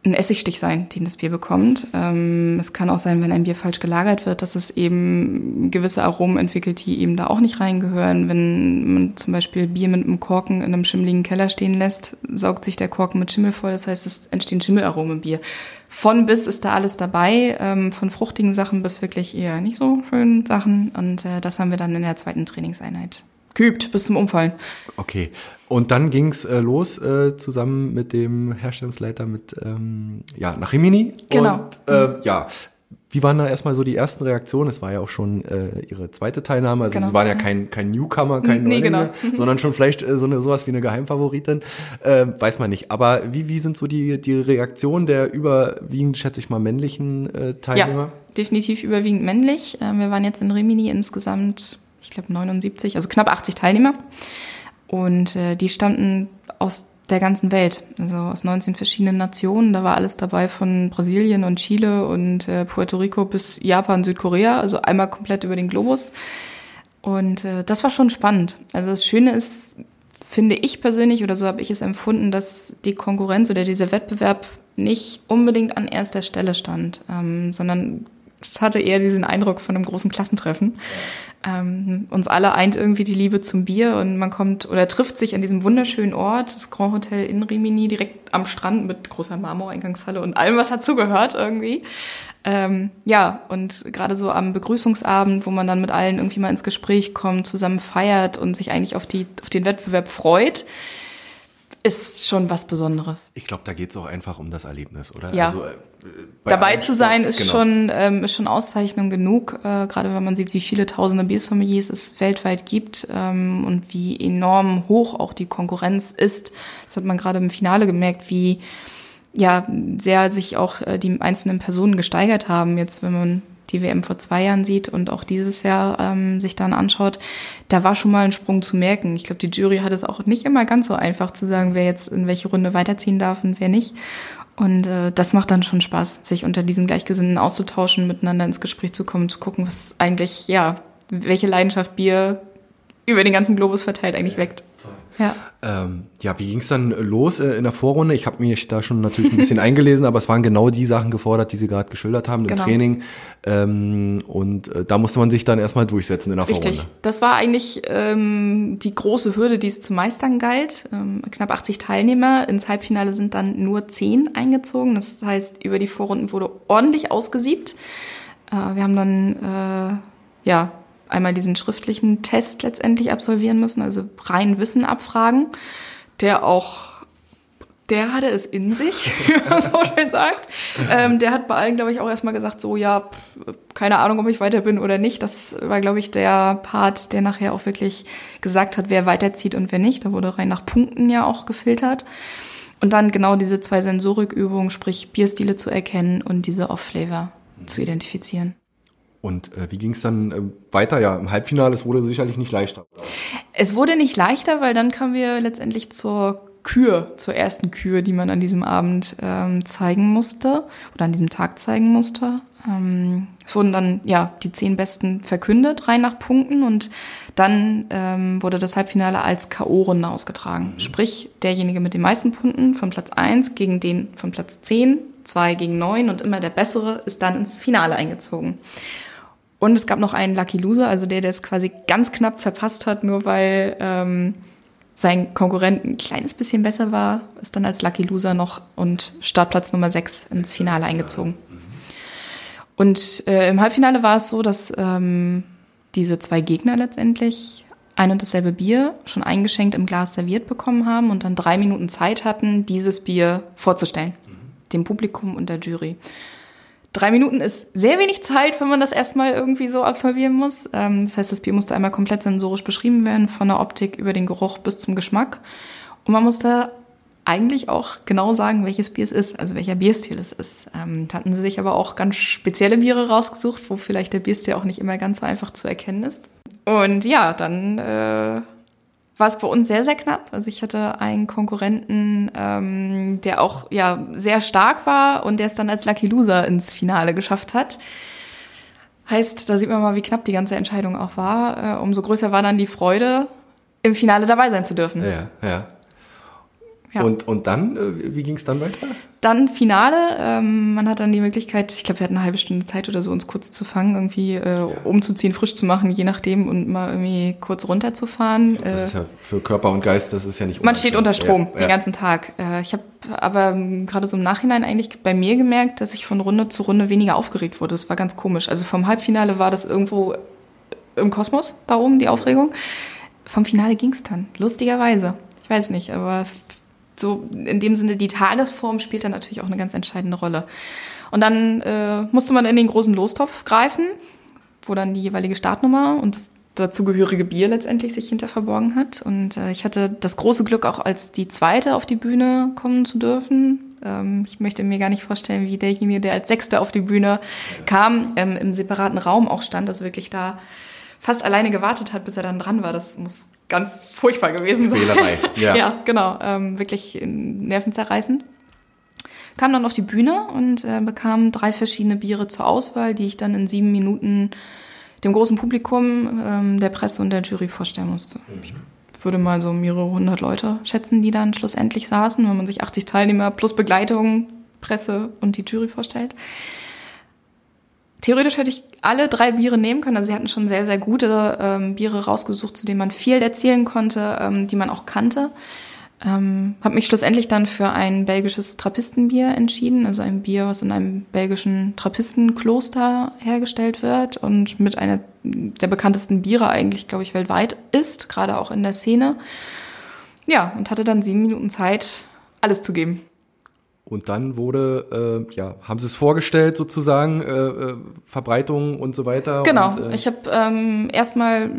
ein Essigstich sein, den das Bier bekommt. Ähm, es kann auch sein, wenn ein Bier falsch gelagert wird, dass es eben gewisse Aromen entwickelt, die eben da auch nicht reingehören. Wenn man zum Beispiel Bier mit einem Korken in einem schimmeligen Keller stehen lässt, saugt sich der Korken mit Schimmel voll. Das heißt, es entstehen Schimmelaromen im Bier. Von bis ist da alles dabei, ähm, von fruchtigen Sachen bis wirklich eher nicht so schönen Sachen. Und äh, das haben wir dann in der zweiten Trainingseinheit geübt bis zum Umfallen. Okay. Und dann ging's äh, los äh, zusammen mit dem Herstellungsleiter mit ähm, ja nach Rimini. Genau. Und äh, ja, wie waren da erstmal so die ersten Reaktionen? Es war ja auch schon äh, ihre zweite Teilnahme, also genau. sie waren ja kein, kein Newcomer, kein nee, genau. (laughs) sondern schon vielleicht äh, so eine sowas wie eine Geheimfavoritin, äh, weiß man nicht. Aber wie, wie sind so die, die Reaktionen der überwiegend, schätze ich mal, männlichen äh, Teilnehmer? Ja, definitiv überwiegend männlich. Äh, wir waren jetzt in Rimini insgesamt, ich glaube 79, also knapp 80 Teilnehmer. Und äh, die stammten aus der ganzen Welt, also aus 19 verschiedenen Nationen. Da war alles dabei von Brasilien und Chile und äh, Puerto Rico bis Japan, Südkorea, also einmal komplett über den Globus. Und äh, das war schon spannend. Also das Schöne ist, finde ich persönlich, oder so habe ich es empfunden, dass die Konkurrenz oder dieser Wettbewerb nicht unbedingt an erster Stelle stand, ähm, sondern es hatte eher diesen Eindruck von einem großen Klassentreffen. Ähm, uns alle eint irgendwie die Liebe zum Bier und man kommt oder trifft sich an diesem wunderschönen Ort, das Grand Hotel in Rimini, direkt am Strand mit großer Marmoreingangshalle und allem, was dazugehört irgendwie. Ähm, ja, und gerade so am Begrüßungsabend, wo man dann mit allen irgendwie mal ins Gespräch kommt, zusammen feiert und sich eigentlich auf, die, auf den Wettbewerb freut, ist schon was Besonderes. Ich glaube, da geht es auch einfach um das Erlebnis, oder? Ja. Also, äh, Dabei zu sein ist genau. schon ähm, ist schon Auszeichnung genug, äh, gerade wenn man sieht, wie viele tausende Biersommeliers es weltweit gibt ähm, und wie enorm hoch auch die Konkurrenz ist. Das hat man gerade im Finale gemerkt, wie ja sehr sich auch äh, die einzelnen Personen gesteigert haben. Jetzt, wenn man die WM vor zwei Jahren sieht und auch dieses Jahr ähm, sich dann anschaut, da war schon mal ein Sprung zu merken. Ich glaube, die Jury hat es auch nicht immer ganz so einfach zu sagen, wer jetzt in welche Runde weiterziehen darf und wer nicht. Und äh, das macht dann schon Spaß, sich unter diesen Gleichgesinnten auszutauschen, miteinander ins Gespräch zu kommen, zu gucken, was eigentlich, ja, welche Leidenschaft Bier über den ganzen Globus verteilt eigentlich weckt. Ja. Ähm, ja, wie ging es dann los äh, in der Vorrunde? Ich habe mich da schon natürlich ein bisschen (laughs) eingelesen, aber es waren genau die Sachen gefordert, die Sie gerade geschildert haben im genau. Training. Ähm, und äh, da musste man sich dann erstmal durchsetzen in der Richtig. Vorrunde. Das war eigentlich ähm, die große Hürde, die es zu meistern galt. Ähm, knapp 80 Teilnehmer. Ins Halbfinale sind dann nur 10 eingezogen. Das heißt, über die Vorrunden wurde ordentlich ausgesiebt. Äh, wir haben dann äh, ja einmal diesen schriftlichen Test letztendlich absolvieren müssen, also rein Wissen abfragen, der auch der hatte es in sich, (laughs) wie man so schön sagt. Ähm, der hat bei allen, glaube ich, auch erstmal gesagt, so, ja, keine Ahnung, ob ich weiter bin oder nicht. Das war, glaube ich, der Part, der nachher auch wirklich gesagt hat, wer weiterzieht und wer nicht. Da wurde rein nach Punkten ja auch gefiltert. Und dann genau diese zwei Sensorikübungen, sprich Bierstile zu erkennen und diese Off-Flavor zu identifizieren. Und äh, wie ging es dann äh, weiter? Ja, im Halbfinale, es wurde sicherlich nicht leichter. Es wurde nicht leichter, weil dann kamen wir letztendlich zur Kür, zur ersten Kür, die man an diesem Abend ähm, zeigen musste oder an diesem Tag zeigen musste. Ähm, es wurden dann ja die zehn Besten verkündet, rein nach Punkten und dann ähm, wurde das Halbfinale als K.O.-Runde ausgetragen. Mhm. Sprich, derjenige mit den meisten Punkten von Platz eins gegen den von Platz zehn, zwei gegen neun und immer der Bessere ist dann ins Finale eingezogen. Und es gab noch einen Lucky Loser, also der, der es quasi ganz knapp verpasst hat, nur weil ähm, sein Konkurrent ein kleines bisschen besser war, ist dann als Lucky Loser noch und Startplatz Nummer 6 ins Finale eingezogen. Und äh, im Halbfinale war es so, dass ähm, diese zwei Gegner letztendlich ein und dasselbe Bier schon eingeschenkt im Glas serviert bekommen haben und dann drei Minuten Zeit hatten, dieses Bier vorzustellen, dem Publikum und der Jury. Drei Minuten ist sehr wenig Zeit, wenn man das erstmal irgendwie so absolvieren muss. Ähm, das heißt, das Bier musste einmal komplett sensorisch beschrieben werden, von der Optik über den Geruch bis zum Geschmack. Und man musste eigentlich auch genau sagen, welches Bier es ist, also welcher Bierstil es ist. Ähm, da hatten sie sich aber auch ganz spezielle Biere rausgesucht, wo vielleicht der Bierstil auch nicht immer ganz so einfach zu erkennen ist. Und ja, dann äh, war es bei uns sehr, sehr knapp. Also ich hatte einen Konkurrenten, ähm, der auch ja sehr stark war und der es dann als Lucky Loser ins Finale geschafft hat. Heißt, da sieht man mal, wie knapp die ganze Entscheidung auch war. Äh, umso größer war dann die Freude, im Finale dabei sein zu dürfen. Ja, ja. Ja. Und, und dann, äh, wie ging es dann weiter? Dann Finale. Ähm, man hat dann die Möglichkeit, ich glaube, wir hatten eine halbe Stunde Zeit oder so, uns kurz zu fangen, irgendwie äh, umzuziehen, frisch zu machen, je nachdem, und mal irgendwie kurz runterzufahren. Das ist ja für Körper und Geist, das ist ja nicht Man steht unter Strom ja, den ganzen Tag. Äh, ich habe aber gerade so im Nachhinein eigentlich bei mir gemerkt, dass ich von Runde zu Runde weniger aufgeregt wurde. Das war ganz komisch. Also vom Halbfinale war das irgendwo im Kosmos da oben, die Aufregung. Vom Finale ging es dann, lustigerweise. Ich weiß nicht, aber so in dem Sinne, die Tagesform spielt dann natürlich auch eine ganz entscheidende Rolle. Und dann äh, musste man in den großen Lostopf greifen, wo dann die jeweilige Startnummer und das dazugehörige Bier letztendlich sich hinter verborgen hat. Und äh, ich hatte das große Glück, auch als die zweite auf die Bühne kommen zu dürfen. Ähm, ich möchte mir gar nicht vorstellen, wie derjenige, der als Sechster auf die Bühne kam, ähm, im separaten Raum auch stand, also wirklich da fast alleine gewartet hat, bis er dann dran war. Das muss ganz furchtbar gewesen sein. Fehlerei, (laughs) ja. ja, genau. Ähm, wirklich nervenzerreißend. Kam dann auf die Bühne und äh, bekam drei verschiedene Biere zur Auswahl, die ich dann in sieben Minuten dem großen Publikum, ähm, der Presse und der Jury vorstellen musste. Ich würde mal so mehrere hundert Leute schätzen, die dann schlussendlich saßen, wenn man sich 80 Teilnehmer plus Begleitung, Presse und die Jury vorstellt. Theoretisch hätte ich alle drei Biere nehmen können. Also sie hatten schon sehr, sehr gute ähm, Biere rausgesucht, zu denen man viel erzählen konnte, ähm, die man auch kannte. Ähm, habe mich schlussendlich dann für ein belgisches Trappistenbier entschieden, also ein Bier, was in einem belgischen Trappistenkloster hergestellt wird und mit einer der bekanntesten Biere eigentlich, glaube ich, weltweit ist, gerade auch in der Szene. Ja, und hatte dann sieben Minuten Zeit, alles zu geben. Und dann wurde, äh, ja, haben sie es vorgestellt sozusagen, äh, äh, Verbreitung und so weiter. Genau. Und, äh, ich habe ähm, erstmal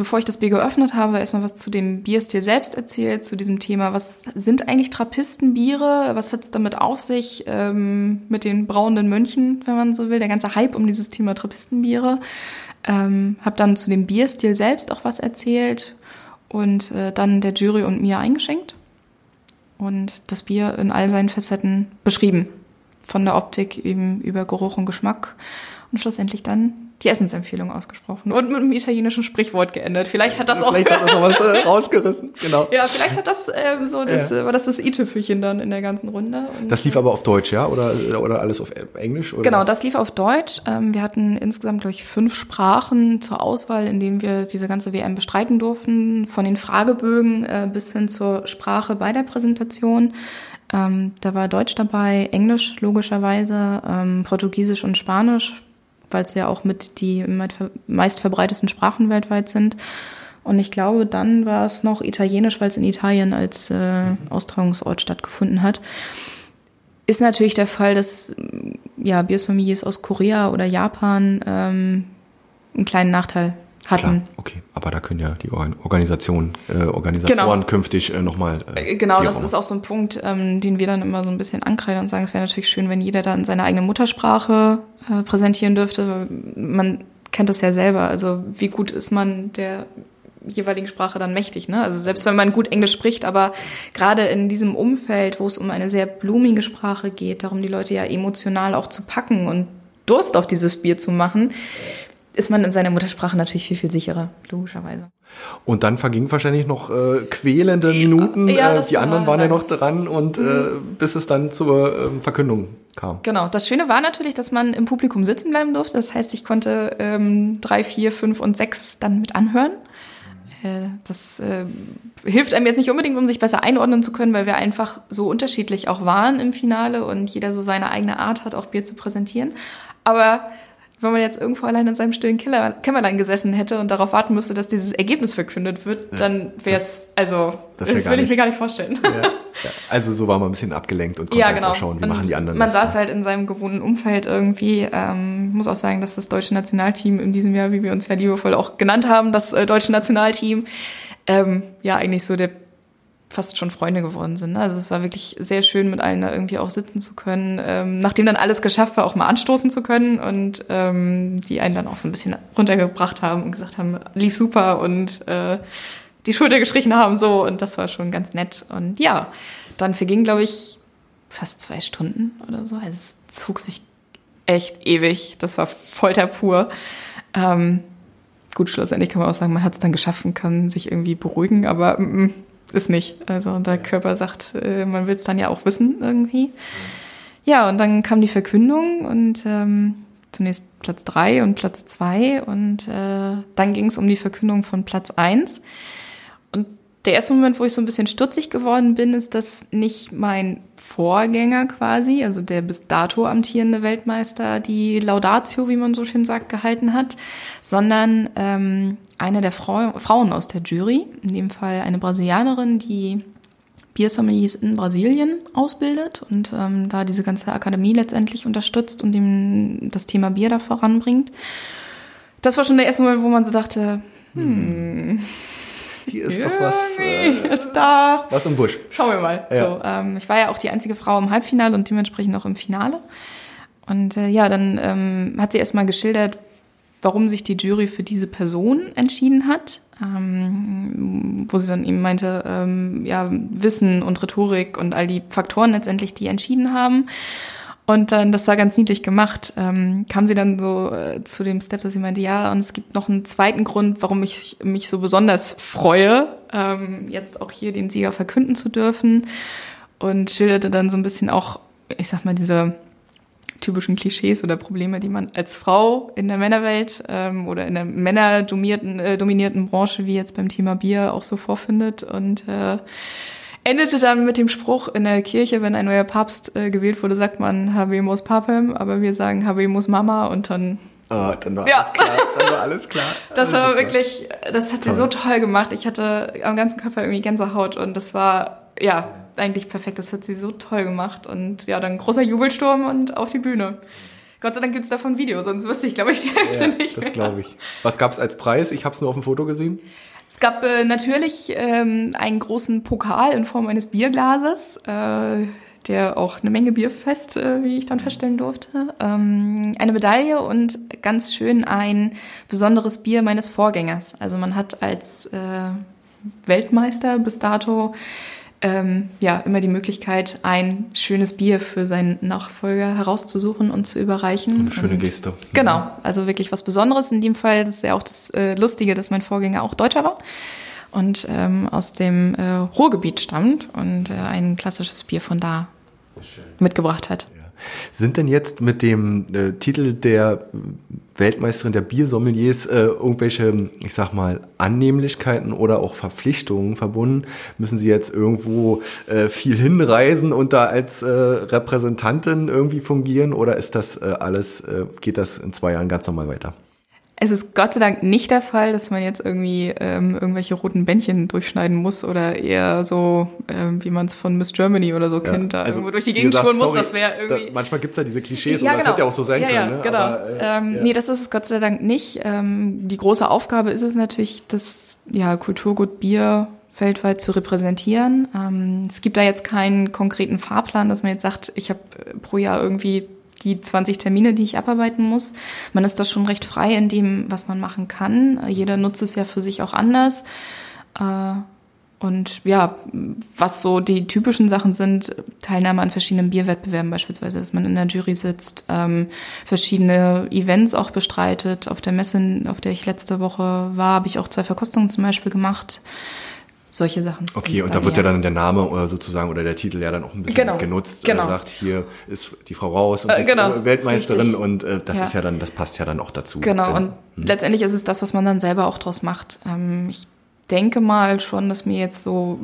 bevor ich das Bier geöffnet habe, erstmal was zu dem Bierstil selbst erzählt, zu diesem Thema, was sind eigentlich Trappistenbiere, was hat es damit auf sich ähm, mit den brauenden Mönchen, wenn man so will, der ganze Hype um dieses Thema Trappistenbiere. Ähm, habe dann zu dem Bierstil selbst auch was erzählt und äh, dann der Jury und mir eingeschenkt und das Bier in all seinen Facetten beschrieben. Von der Optik eben über Geruch und Geschmack und schlussendlich dann die Essensempfehlung ausgesprochen und mit einem italienischen Sprichwort geendet. Vielleicht hat das auch. Vielleicht hat das noch was äh, (laughs) rausgerissen, genau. Ja, vielleicht hat das ähm, so das, ja. war das das i-Tüpfelchen dann in der ganzen Runde. Und, das lief aber auf Deutsch, ja? Oder, oder alles auf Englisch? Oder? Genau, das lief auf Deutsch. Ähm, wir hatten insgesamt, glaube ich, fünf Sprachen zur Auswahl, in denen wir diese ganze WM bestreiten durften. Von den Fragebögen äh, bis hin zur Sprache bei der Präsentation. Ähm, da war Deutsch dabei, Englisch logischerweise, ähm, Portugiesisch und Spanisch weil es ja auch mit die meist verbreitesten Sprachen weltweit sind. Und ich glaube, dann war es noch Italienisch, weil es in Italien als äh, Austragungsort stattgefunden hat. Ist natürlich der Fall, dass ja, Biersommeliers aus Korea oder Japan ähm, einen kleinen Nachteil hatten. Klar, okay, aber da können ja die Organisationen, äh, Organisatoren genau. künftig äh, nochmal. Äh, genau, das ist auch so ein Punkt, ähm, den wir dann immer so ein bisschen ankreiden und sagen, es wäre natürlich schön, wenn jeder da in seiner eigenen Muttersprache äh, präsentieren dürfte. Man kennt das ja selber. Also wie gut ist man der jeweiligen Sprache dann mächtig. Ne? Also selbst wenn man gut Englisch spricht, aber gerade in diesem Umfeld, wo es um eine sehr blumige Sprache geht, darum die Leute ja emotional auch zu packen und Durst auf dieses Bier zu machen, ist man in seiner Muttersprache natürlich viel, viel sicherer, logischerweise. Und dann vergingen wahrscheinlich noch äh, quälende Minuten. Ja, äh, die anderen waren ja noch dran und äh, mhm. äh, bis es dann zur ähm, Verkündung kam. Genau. Das Schöne war natürlich, dass man im Publikum sitzen bleiben durfte. Das heißt, ich konnte ähm, drei, vier, fünf und sechs dann mit anhören. Äh, das äh, hilft einem jetzt nicht unbedingt, um sich besser einordnen zu können, weil wir einfach so unterschiedlich auch waren im Finale und jeder so seine eigene Art hat, auch Bier zu präsentieren. Aber wenn man jetzt irgendwo allein in seinem stillen Keller, Kämmerlein gesessen hätte und darauf warten müsste, dass dieses Ergebnis verkündet wird, ja, dann wäre es, also, das, das würde ich mir gar nicht vorstellen. Ja, ja. Also so war man ein bisschen abgelenkt und konnte ja, genau. einfach schauen, wie und machen die anderen Man das. saß halt in seinem gewohnten Umfeld irgendwie. Ähm, muss auch sagen, dass das deutsche Nationalteam in diesem Jahr, wie wir uns ja liebevoll auch genannt haben, das äh, deutsche Nationalteam, ähm, ja eigentlich so der fast schon Freunde geworden sind. Ne? Also es war wirklich sehr schön, mit allen da irgendwie auch sitzen zu können, ähm, nachdem dann alles geschafft war, auch mal anstoßen zu können und ähm, die einen dann auch so ein bisschen runtergebracht haben und gesagt haben, lief super und äh, die Schulter gestrichen haben so und das war schon ganz nett. Und ja, dann verging, glaube ich, fast zwei Stunden oder so. Also es zog sich echt ewig. Das war Folter pur. Ähm, gut, schlussendlich kann man auch sagen, man hat es dann geschafft und kann sich irgendwie beruhigen, aber mm, mm ist nicht. Also der Körper sagt, äh, man will es dann ja auch wissen irgendwie. Ja, und dann kam die Verkündung und ähm, zunächst Platz drei und Platz zwei und äh, dann ging es um die Verkündung von Platz eins. Der erste Moment, wo ich so ein bisschen stutzig geworden bin, ist, dass nicht mein Vorgänger quasi, also der bis dato amtierende Weltmeister, die Laudatio, wie man so schön sagt, gehalten hat, sondern ähm, eine der Frau, Frauen aus der Jury, in dem Fall eine Brasilianerin, die Biersommeliers in Brasilien ausbildet und ähm, da diese ganze Akademie letztendlich unterstützt und ihm das Thema Bier da voranbringt. Das war schon der erste Moment, wo man so dachte, hm, hier ist doch was. Äh, ist da. Was im Busch. Schauen wir mal. Ja. So, ähm, ich war ja auch die einzige Frau im Halbfinale und dementsprechend auch im Finale. Und äh, ja, dann ähm, hat sie erstmal geschildert, warum sich die Jury für diese Person entschieden hat. Ähm, wo sie dann eben meinte, ähm, ja, Wissen und Rhetorik und all die Faktoren letztendlich, die entschieden haben. Und dann, das war ganz niedlich gemacht, ähm, kam sie dann so äh, zu dem Step, dass sie meinte, ja, und es gibt noch einen zweiten Grund, warum ich mich so besonders freue, ähm, jetzt auch hier den Sieger verkünden zu dürfen. Und schilderte dann so ein bisschen auch, ich sag mal, diese typischen Klischees oder Probleme, die man als Frau in der Männerwelt ähm, oder in der männerdominierten äh, dominierten Branche wie jetzt beim Thema Bier auch so vorfindet. Und äh, endete dann mit dem Spruch in der Kirche, wenn ein neuer Papst äh, gewählt wurde, sagt man Habemus Papem, aber wir sagen Habemus Mama und dann Oh, dann war ja. alles klar. Dann war alles klar. (laughs) Das war wirklich, das hat sie so toll gemacht. Ich hatte am ganzen Körper irgendwie Gänsehaut und das war, ja, eigentlich perfekt. Das hat sie so toll gemacht. Und ja, dann großer Jubelsturm und auf die Bühne. Gott sei Dank gibt's davon Video, sonst wüsste ich, glaube ich, die Hälfte ja, nicht. Das glaube ich. Was gab's als Preis? Ich habe es nur auf dem Foto gesehen. Es gab äh, natürlich ähm, einen großen Pokal in Form eines Bierglases, äh, der auch eine Menge Bier fest, äh, wie ich dann feststellen durfte. Ähm, eine Medaille und ganz schön ein besonderes Bier meines Vorgängers. Also man hat als äh, Weltmeister bis dato ähm, ja immer die Möglichkeit, ein schönes Bier für seinen Nachfolger herauszusuchen und zu überreichen. Eine schöne Geste. Genau, also wirklich was Besonderes in dem Fall. Das ist ja auch das äh, Lustige, dass mein Vorgänger auch Deutscher war und ähm, aus dem äh, Ruhrgebiet stammt und äh, ein klassisches Bier von da mitgebracht hat. Ja. Sind denn jetzt mit dem äh, Titel der Weltmeisterin der Biersommeliers äh, irgendwelche, ich sag mal, Annehmlichkeiten oder auch Verpflichtungen verbunden? Müssen Sie jetzt irgendwo äh, viel hinreisen und da als äh, Repräsentantin irgendwie fungieren oder ist das äh, alles, äh, geht das in zwei Jahren ganz normal weiter? Es ist Gott sei Dank nicht der Fall, dass man jetzt irgendwie ähm, irgendwelche roten Bändchen durchschneiden muss oder eher so, ähm, wie man es von Miss Germany oder so ja, kennt, da also, irgendwo durch die Gegend spuren muss. Das wäre irgendwie. Da, manchmal gibt's ja diese Klischees ja, und das genau. hätte ja auch so sein ja, können. Ja, ne? genau. Aber, äh, ähm, ja. Nee, das ist es Gott sei Dank nicht. Ähm, die große Aufgabe ist es natürlich, das ja, Kulturgut Bier weltweit zu repräsentieren. Ähm, es gibt da jetzt keinen konkreten Fahrplan, dass man jetzt sagt, ich habe pro Jahr irgendwie die 20 Termine, die ich abarbeiten muss. Man ist da schon recht frei in dem, was man machen kann. Jeder nutzt es ja für sich auch anders. Äh, und ja, was so die typischen Sachen sind, Teilnahme an verschiedenen Bierwettbewerben beispielsweise, dass man in der Jury sitzt, ähm, verschiedene Events auch bestreitet. Auf der Messe, auf der ich letzte Woche war, habe ich auch zwei Verkostungen zum Beispiel gemacht solche Sachen. Okay, und da wird ja dann der Name oder sozusagen oder der Titel ja dann auch ein bisschen genau, genutzt. Genau. Er sagt, hier ist die Frau Raus und äh, genau, ist Weltmeisterin richtig. und äh, das ja. ist ja dann, das passt ja dann auch dazu. Genau, denn, und hm. letztendlich ist es das, was man dann selber auch draus macht. Ähm, ich denke mal schon, dass mir jetzt so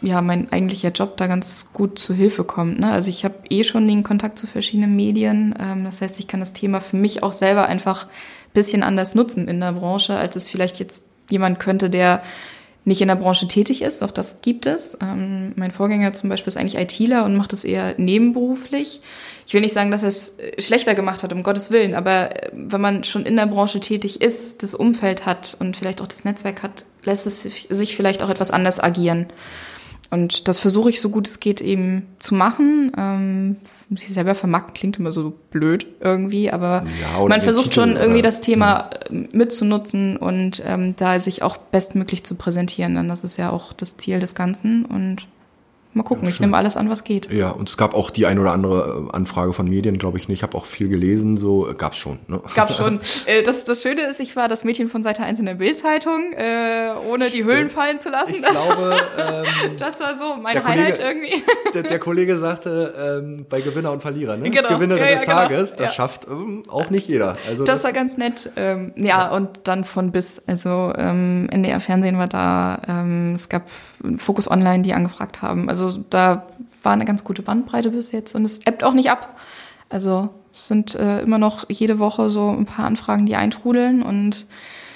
ja mein eigentlicher Job da ganz gut zu Hilfe kommt. Ne? Also ich habe eh schon den Kontakt zu verschiedenen Medien. Ähm, das heißt, ich kann das Thema für mich auch selber einfach bisschen anders nutzen in der Branche, als es vielleicht jetzt jemand könnte, der nicht in der Branche tätig ist, auch das gibt es. Ähm, mein Vorgänger zum Beispiel ist eigentlich ITler und macht es eher nebenberuflich. Ich will nicht sagen, dass er es äh, schlechter gemacht hat, um Gottes Willen, aber äh, wenn man schon in der Branche tätig ist, das Umfeld hat und vielleicht auch das Netzwerk hat, lässt es sich vielleicht auch etwas anders agieren. Und das versuche ich so gut es geht eben zu machen. Ähm, sich selber vermarkten klingt immer so blöd irgendwie, aber ja, man versucht Titel, schon irgendwie das Thema ja. Äh, mitzunutzen und ähm, da sich auch bestmöglich zu präsentieren. Denn das ist ja auch das Ziel des Ganzen und Mal gucken, ja, ich nehme alles an, was geht. Ja, und es gab auch die ein oder andere äh, Anfrage von Medien, glaube ich nicht. Ich habe auch viel gelesen, so äh, gab's schon. Ne? Gab's schon. (laughs) Äh, das, das Schöne ist, ich war das Mädchen von Seite 1 in der Bildzeitung, äh, ohne die Hüllen fallen zu lassen. Ich glaube, (laughs) ähm, das war so mein Highlight Kollege, irgendwie. (laughs) Der, der, Kollege sagte, ähm, bei Gewinner und Verlierer, ne? Genau. Gewinnerin ja, ja, des genau. Tages, das ja. schafft ähm, auch nicht jeder. Also das, das war ganz nett. Ähm, ja, und dann von bis, also ähm, NDR Fernsehen war da, ähm, es gab Focus Online, die angefragt haben. Also da war eine ganz gute Bandbreite bis jetzt und es ebbt auch nicht ab. Also es sind äh, immer noch jede Woche so ein paar Anfragen, die eintrudeln und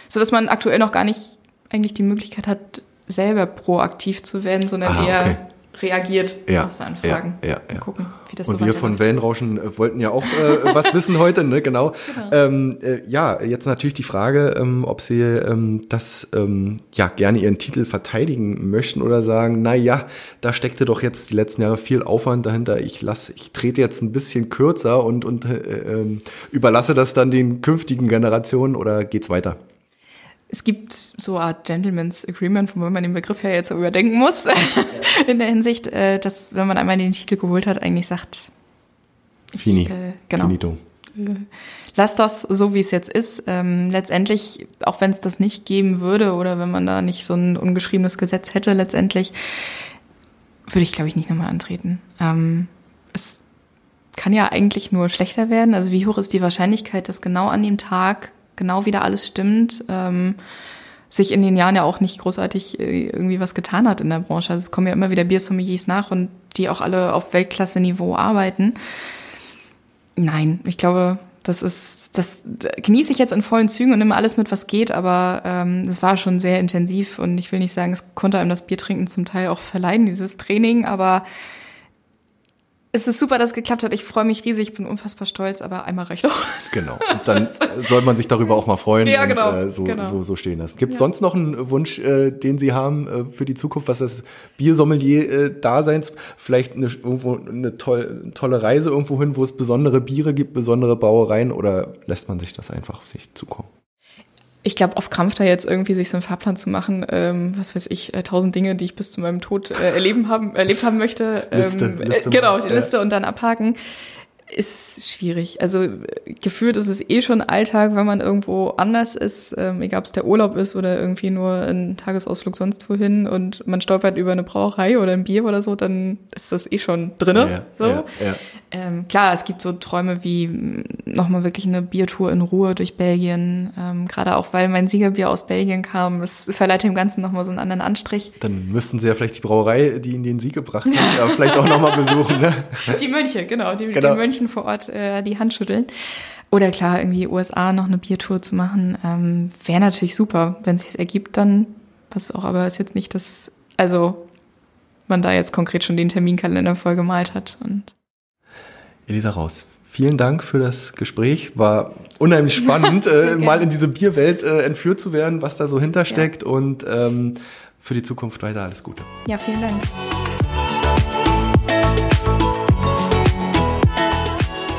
so, dass man aktuell noch gar nicht eigentlich die Möglichkeit hat, selber proaktiv zu werden, sondern ah, eher reagiert Ja, auf seine Fragen. ja, ja, ja. Gucken, wie das Und so wir von. Wellenrauschen äh, wollten ja auch äh, (laughs) was wissen heute, ne? Genau. Ähm, äh, ja, jetzt natürlich die Frage, ähm, ob Sie ähm, das ähm, ja gerne Ihren Titel verteidigen möchten oder sagen, na ja, da steckte doch jetzt die letzten Jahre viel Aufwand dahinter. Ich lasse, ich trete jetzt ein bisschen kürzer und und äh, ähm, überlasse das dann den künftigen Generationen oder geht's weiter? Es gibt so eine Art Gentleman's Agreement, wobei man den Begriff ja jetzt so überdenken muss, (laughs) in der Hinsicht, äh, dass wenn man einmal den Titel geholt hat, eigentlich sagt, ich, Fini. äh, genau, Finito. lass das so, wie es jetzt ist. Ähm, letztendlich, auch wenn es das nicht geben würde oder wenn man da nicht so ein ungeschriebenes Gesetz hätte, letztendlich würde ich, glaube ich, nicht nochmal antreten. Ähm, es kann ja eigentlich nur schlechter werden. Also wie hoch ist die Wahrscheinlichkeit, dass genau an dem Tag genau wieder alles stimmt? Ähm, sich in den Jahren ja auch nicht großartig äh, irgendwie was getan hat in der Branche. Also es kommen ja immer wieder Biersommeliers nach und die auch alle auf Weltklasse-Niveau arbeiten. Nein, ich glaube, das ist, das genieße ich jetzt in vollen Zügen und nehme alles mit, was geht, aber ähm, es war schon sehr intensiv und ich will nicht sagen, es konnte einem das Biertrinken zum Teil auch verleihen, dieses Training, aber es ist super, dass es geklappt hat. Ich freue mich riesig, ich bin unfassbar stolz, aber einmal reicht auch. Genau. (laughs) Und dann soll man sich darüber auch mal freuen Ja, und genau, äh, so, genau. so, so stehen lassen. Gibt es sonst noch einen Wunsch, äh, den Sie haben äh, für die Zukunft, was das Biersommelier-Daseins, vielleicht eine, irgendwo eine toll, tolle Reise irgendwo hin, wo es besondere Biere gibt, besondere Brauereien oder lässt man sich das einfach auf sich zukommen? Ich glaube, auf Krampf da jetzt irgendwie sich so einen Fahrplan zu machen, ähm, was weiß ich, äh, tausend Dinge, die ich bis zu meinem Tod äh, erleben haben, erlebt haben möchte. Ähm, Liste, Liste äh, genau, die. Liste und dann abhaken. Ist schwierig. Also gefühlt ist es eh schon Alltag, wenn man irgendwo anders ist, ähm, egal ob es der Urlaub ist oder irgendwie nur ein Tagesausflug sonst wohin und man stolpert über eine Brauerei oder ein Bier oder so, dann ist das eh schon drinne. Ja, so. ja, ja. Ähm, klar, es gibt so Träume wie nochmal wirklich eine Biertour in Ruhe durch Belgien, ähm, gerade auch weil mein Siegerbier aus Belgien kam. Das verleiht dem Ganzen nochmal so einen anderen Anstrich. Dann müssten Sie ja vielleicht die Brauerei, die Ihnen den Sieg gebracht hat, vielleicht auch nochmal besuchen. Ne? (laughs) Die Mönche, genau, die, Genau. die Mönchen vor Ort äh, die Hand schütteln. Oder klar, irgendwie USA noch eine Biertour zu machen, ähm, wäre natürlich super. Wenn es sich ergibt, dann, was auch aber ist jetzt nicht das, also man da jetzt konkret schon den Terminkalender voll gemalt hat. Und Elisa Raus, vielen Dank für das Gespräch. War unheimlich spannend, (laughs) äh, mal in diese Bierwelt äh, entführt zu werden, was da so hintersteckt und ähm, für die Zukunft weiter alles Gute. ja, vielen Dank.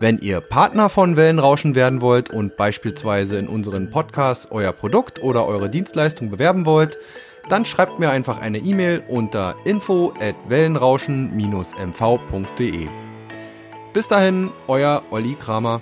Wenn ihr Partner von Wellenrauschen werden wollt und beispielsweise in unseren Podcasts euer Produkt oder eure Dienstleistung bewerben wollt, dann schreibt mir einfach eine E-Mail unter info at wellenrauschen-mv.de. Bis dahin, euer Olli Kramer.